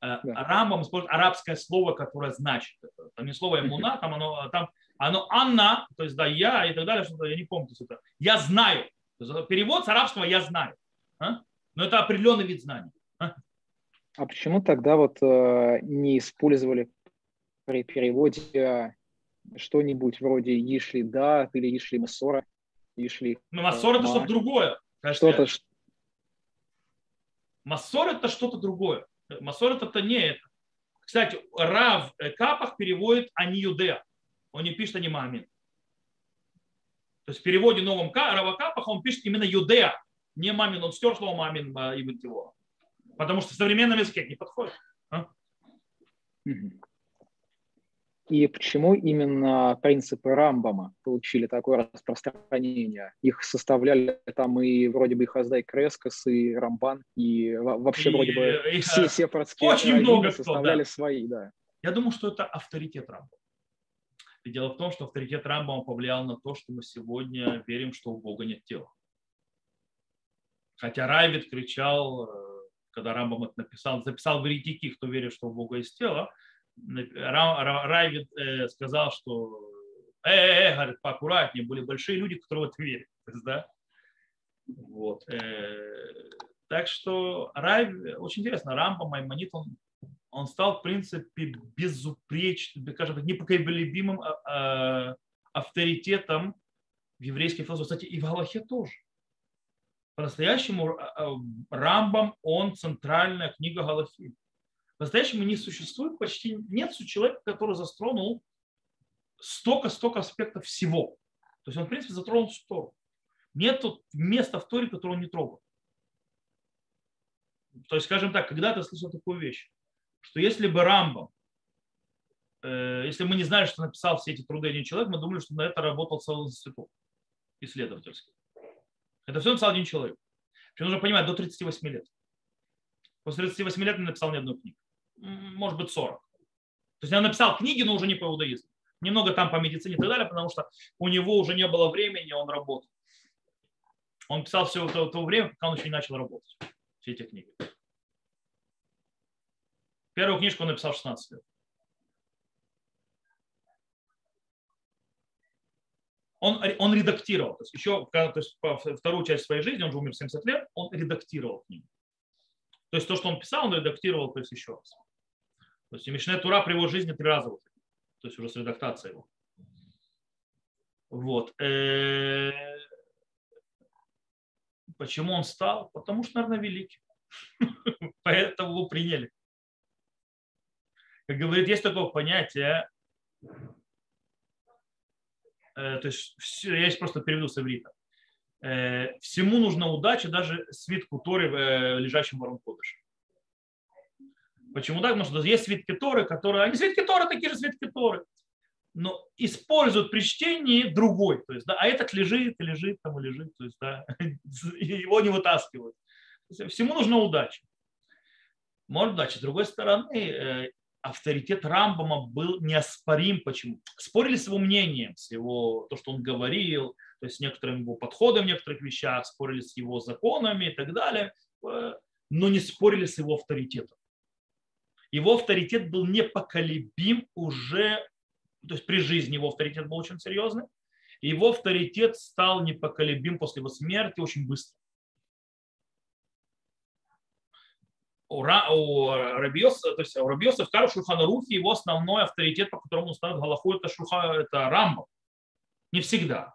S1: Э, да. Рамбам использует арабское слово, которое значит это. Там не слово [LAUGHS] иммуна, там оно, там оно Анна, то есть да, я и так далее, что-то, я не помню, что это. Я знаю. Перевод с арабского я знаю. А? Но это определенный вид знаний. А?
S2: А почему тогда вот э, не использовали при переводе э, что-нибудь вроде Ишли да или Ишли Массора? Ишли,
S1: ну, Массор это что-то другое.
S2: Что-то...
S1: Массор это что-то другое. Массор это не это. Кстати, Рав Капах переводит они юдея. Он не пишет они мамин. То есть в переводе новом Рава Капаха он пишет именно юдея, не мамин. Он стер слово мамин а, Ибн Тивора. Потому что в современном языке не подходит. А?
S2: И почему именно принципы Рамбама получили такое распространение? Их составляли там и вроде бы и Хаздай Крескос, и Рамбан, и вообще и, вроде бы и, все сепаратские
S1: очень много
S2: составляли
S1: кто, да.
S2: свои. Да.
S1: Я думаю, что это авторитет Рамбама. И дело в том, что авторитет Рамбама повлиял на то, что мы сегодня верим, что у Бога нет тела. Хотя Райвит кричал э, когда Рамбам это написал, записал в Ритики, кто верит, что у Бога есть тело, Райвид э, сказал, что э, э, э, говорит, поаккуратнее, были большие люди, которые в это верят. [LAUGHS] Да? Вот. Э, так что Райв, очень интересно, Рамбам, Маймонит, он, он стал, в принципе, безупречным, скажем так, непоколебимым а, а, авторитетом в еврейской философии. Кстати, и в Галахе тоже. По-настоящему Рамбам, он центральная книга Галахи. По-настоящему не существует почти, нет человека, который застронул столько-столько аспектов всего. То есть он, в принципе, затронул всю Тору. Нет места в Торе, которое он не трогал. То есть, скажем так, когда-то слышал такую вещь, что если бы Рамбам, э, если мы не знали, что написал все эти труды один человек, мы думали, что на это работал целый институт исследовательский. Это все написал один человек. Причем нужно понимать, до 38 лет. После 38 лет не написал ни одной книги. Может быть, 40. То есть он написал книги, но уже не по иудаизму. Немного там по медицине и так далее, потому что у него уже не было времени, он работал. Он писал все то, то время, пока он еще не начал работать. Все эти книги. Первую книжку он написал в 16 лет. Он, он редактировал, то есть еще то есть, вторую часть своей жизни, он же умер в 70 лет, он редактировал книгу. То есть то, что он писал, он редактировал то есть еще раз. То есть Мишне Тура при его жизни три раза выходил то есть уже с редактацией его. Вот. Э, почему он стал? Потому что, наверное, великий. [LAUGHS] Поэтому его приняли. Как говорит, есть такое понятие, э, то есть я сейчас просто переведу с иврита. Э, всему нужна удача, даже свитку Торы, лежащим в Арункодыше. Почему так? Потому что есть свитки Торы, которые, они свитки Торы, такие же свитки Торы, но используют при чтении другой. То есть, да, а этот лежит лежит, там лежит, то есть, да, [LAUGHS] его не вытаскивают. Всему нужна удача. Может, удача. С другой стороны, э, авторитет Рамбама был неоспорим. Почему? Спорили с его мнением, с его, то, что он говорил, то есть с некоторым его подходом в некоторых вещах, спорили с его законами и так далее, э, но не спорили с его авторитетом его авторитет был непоколебим уже, то есть при жизни его авторитет был очень серьезный, его авторитет стал непоколебим после его смерти очень быстро. У, Рабиоса, то есть у Рабиоса в Кару Шульханарухе его основной авторитет, по которому он ставит Галаху, это, Шуха, это Рамбов. Не всегда,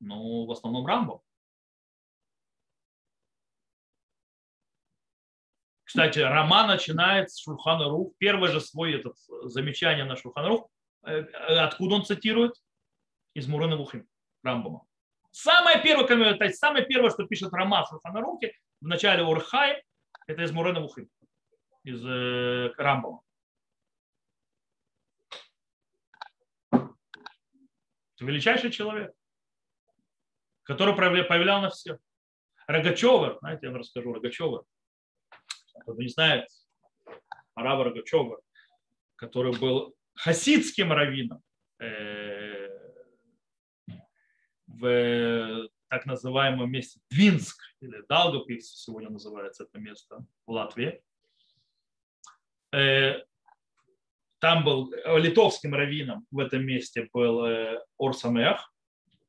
S1: но в основном Рамбов. Кстати, роман начинает с Шурхана Рух. Первое же свой этот замечание на Шурхана Рух. Э, откуда он цитирует? Из Мурена Вухим, Рамбама. Самое первое, то есть самое первое, что пишет Роман Шурхана Рухе в начале Урхай, это из Мурена Вухим, из э, Рамбама. величайший человек, который повлиял на всех. Рогачевер, знаете, я вам расскажу, Рогачевер, кто не знает, Арава Рогачева, который был хасидским раввином э, в так называемом месте Двинск, или Далгопилс сегодня называется это место в Латвии. Э, там был литовским раввином в этом месте был э, Орсамех,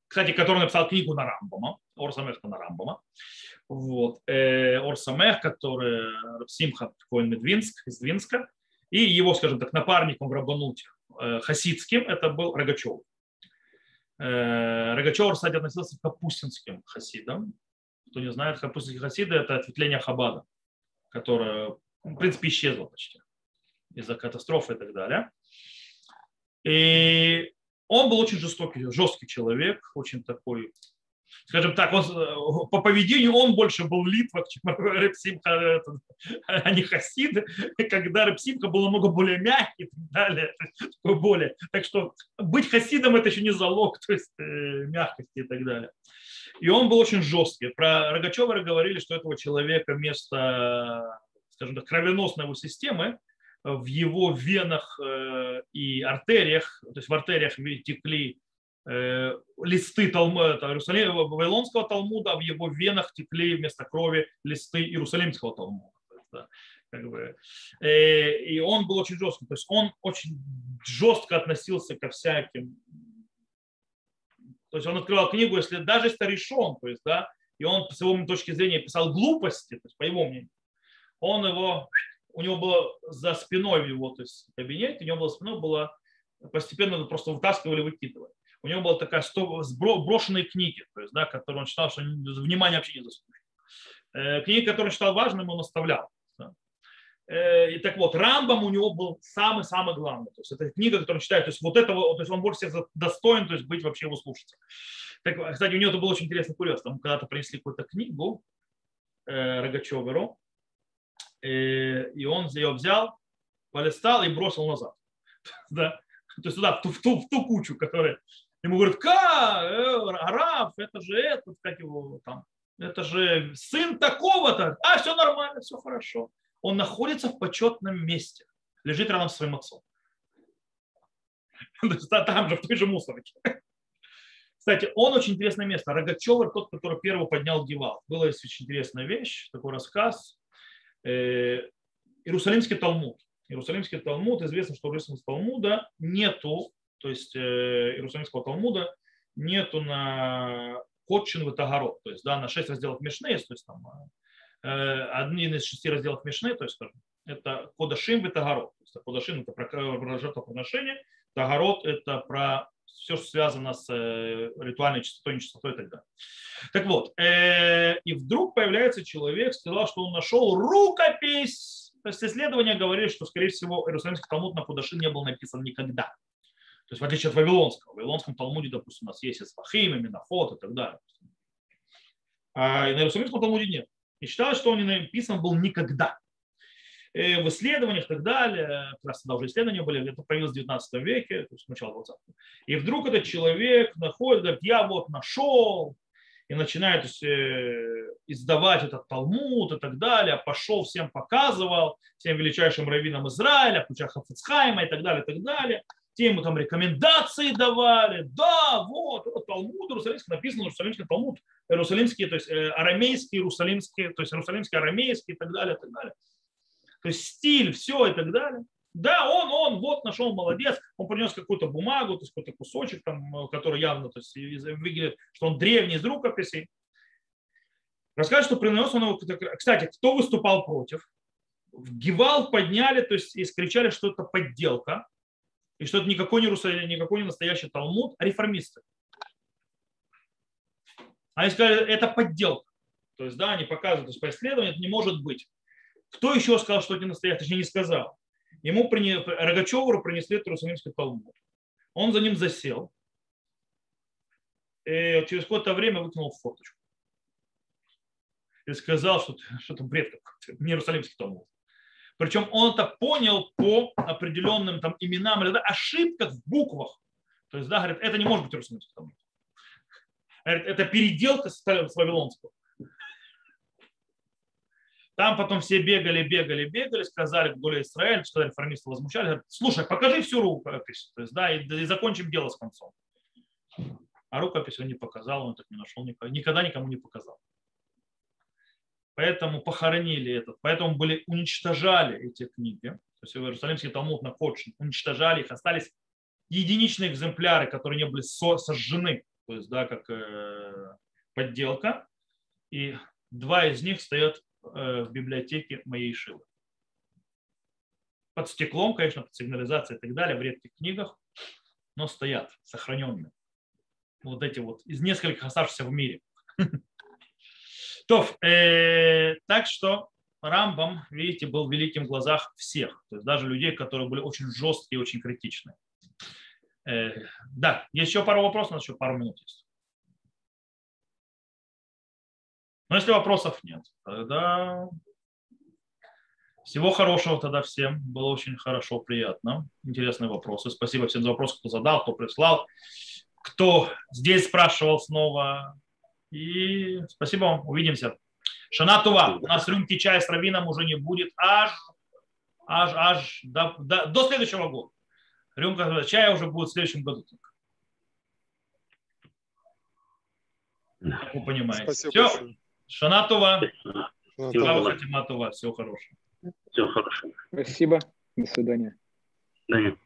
S1: кстати, который написал книгу на Рамбома, Орсамех на Рамбома. Вот. Э, Орсамех, который Симха Коин Медвинск, из Двинска, и его, скажем так, напарником в Рабануте э, хасидским, это был Рогачев. Э, Рогачев, кстати, относился к капустинским хасидам. Кто не знает, капустинские хасиды – это ответвление Хабада, которое, в принципе, исчезло почти из-за катастрофы и так далее. И он был очень жестокий, жесткий человек, очень такой скажем так, он, э, по поведению он больше был Литва, чем [LAUGHS] Репсимха, а не Хасид, когда Репсимха был намного более мягкий и так далее. Более. Так что быть Хасидом это еще не залог то есть, э, мягкости и так далее. И он был очень жесткий. Про Рогачева говорили, что этого человека вместо, скажем так, кровеносной его системы в его венах э, и артериях, то есть в артериях текли Э, листы Талмуда, Вавилонского Талмуда, в его венах текли вместо крови листы Иерусалимского Талмуда. Да, как бы. Э, и он был очень жесткий. То есть он очень жестко относился ко всяким. То есть он открывал книгу, если даже старишон, то есть, да, и он с его точки зрения писал глупости, то есть, по его мнению, он его, у него было за спиной в его то есть, кабинете, у него было за спиной было постепенно просто вытаскивали, выкидывали у него была такая 100, брошенные книги, то есть, да, которые он считал, что внимания вообще не заслуживают. Э, книги, которые считал важным, он оставлял. Э, и так вот, Рамбам у него был самый-самый главный. То есть это книга, которую он читает. То есть вот этого, то есть он больше всех достоин то есть быть вообще его слушателем. Так, кстати, у него это был очень интересный курьез. Там когда-то принесли какую-то книгу э, Рогачеверу, э, и он ее взял, полистал и бросил назад. [LAUGHS] да? То есть туда, в ту, в ту, в ту кучу, которая ему говорят, ка, э, Араф, это же это, как его там, это же сын такого-то, а все нормально, все хорошо он находится в почетном месте, лежит рядом с своим отцом. [LAUGHS] Там же, в той же мусорке. [LAUGHS] Кстати, он очень интересное место. Рогачевер, тот, который первый поднял Гевал. Была очень интересная вещь, такой рассказ. Э, Иерусалимский Талмуд. Иерусалимский Талмуд, известно, что у Иерусалимского Талмуда нету, то есть э, Иерусалимского Талмуда нету на Котчин в Тагород, то есть да, на шесть разделов Мишны, то есть там Э, один из шести разделов Мишны, то есть это Кодашим и Тагарот. Кодашим это про жертвоприношение, Тагарот это про все, что связано с э, ритуальной чистотой, нечистотой и так далее. Так вот, э, и вдруг появляется человек, сказал, что он нашел рукопись. То есть исследования говорили, что, скорее всего, Иерусалимский Талмуд на Кудашин не был написан никогда. Есть в отличие от Вавилонского. В Вавилонском Талмуде, допустим, у нас есть Эсфахим, Минофот и так далее. А на Иерусалимском Талмуде нет и считалось, что он не написан был никогда. И в исследованиях и так далее, как раз тогда уже исследования были, это появилось в 19 веке, то есть начало 20 И вдруг этот человек находит, говорит, я вот нашел, и начинает есть, э, издавать этот Талмуд и так далее, пошел, всем показывал, всем величайшим раввинам Израиля, включая Хафицхайма и так далее, и так далее. Те ему там рекомендации давали. Да, вот, Талмуд Иерусалимский, написано Иерусалимский Талмуд, Иерусалимский, то есть э, арамейский, иерусалимский, то есть иерусалимский, арамейский и так далее, и так далее. То есть стиль, все и так далее. Да, он, он, вот нашел, молодец, он принес какую-то бумагу, то есть какой-то кусочек, там, который явно то есть, выглядит, что он древний из рукописей. Рассказывает, что принес он его. Кстати, кто выступал против? Гевал подняли, то есть и скричали, что это подделка и что это никакой не, Русалим, никакой не настоящий Талмуд, а реформисты. Они сказали, это подделка. То есть, да, они показывают, то есть по исследованию это не может быть. Кто еще сказал, что это не настоящий, точнее не сказал. Ему прине, Рогачеву принесли Иерусалимский Талмуд. Он за ним засел. И через какое-то время выкинул в форточку. И сказал, что что-то бред какой-то, не Иерусалимский Талмуд. Причем он это понял по определенным там именам или да, ошибках в буквах. То есть, да, говорит, это не может быть Иерусалимский Талмуд. Говорит, это переделка с Вавилонского. Там потом все бегали, бегали, бегали, сказали более Израиль, что реформисты возмущали, говорят, слушай, покажи всю рукопись, то есть, да, и, и закончим дело с концом. А рукопись он не показал, он так не нашел, никогда никому не показал. Поэтому похоронили этот, поэтому были, уничтожали эти книги. То есть Иерусалимский Талмуд на Кодшин уничтожали их, остались единичные экземпляры, которые не были сожжены, то есть, да, как э, подделка. И два из них стоят э, в библиотеке моей Шилы. Под стеклом, конечно, под сигнализацией и так далее, в редких книгах, но стоят, сохраненные. Вот эти вот, из нескольких оставшихся в мире. [LAUGHS] То, э, так что Рамбам, видите, был великим в глазах всех, то есть даже людей, которые были очень жесткие и очень критичные. Э, да, еще пару вопросов, у нас еще пару минут есть. Но если вопросов нет, тогда всего хорошего тогда всем. Было очень хорошо, приятно. Интересные вопросы. Спасибо всем за вопросы, кто задал, кто прислал, кто здесь спрашивал снова. И спасибо вам. Увидимся. Шана Тува. У нас рюмки чая с раввином уже не будет аж, аж, аж до, до, до следующего года. Рюмка чая уже будет в следующем году. Как вы понимаете. Спасибо Все. Большое. Шана Тува. Слава Всего хорошего.
S3: Всего хорошего.
S2: Спасибо. До свидания.
S3: До свидания.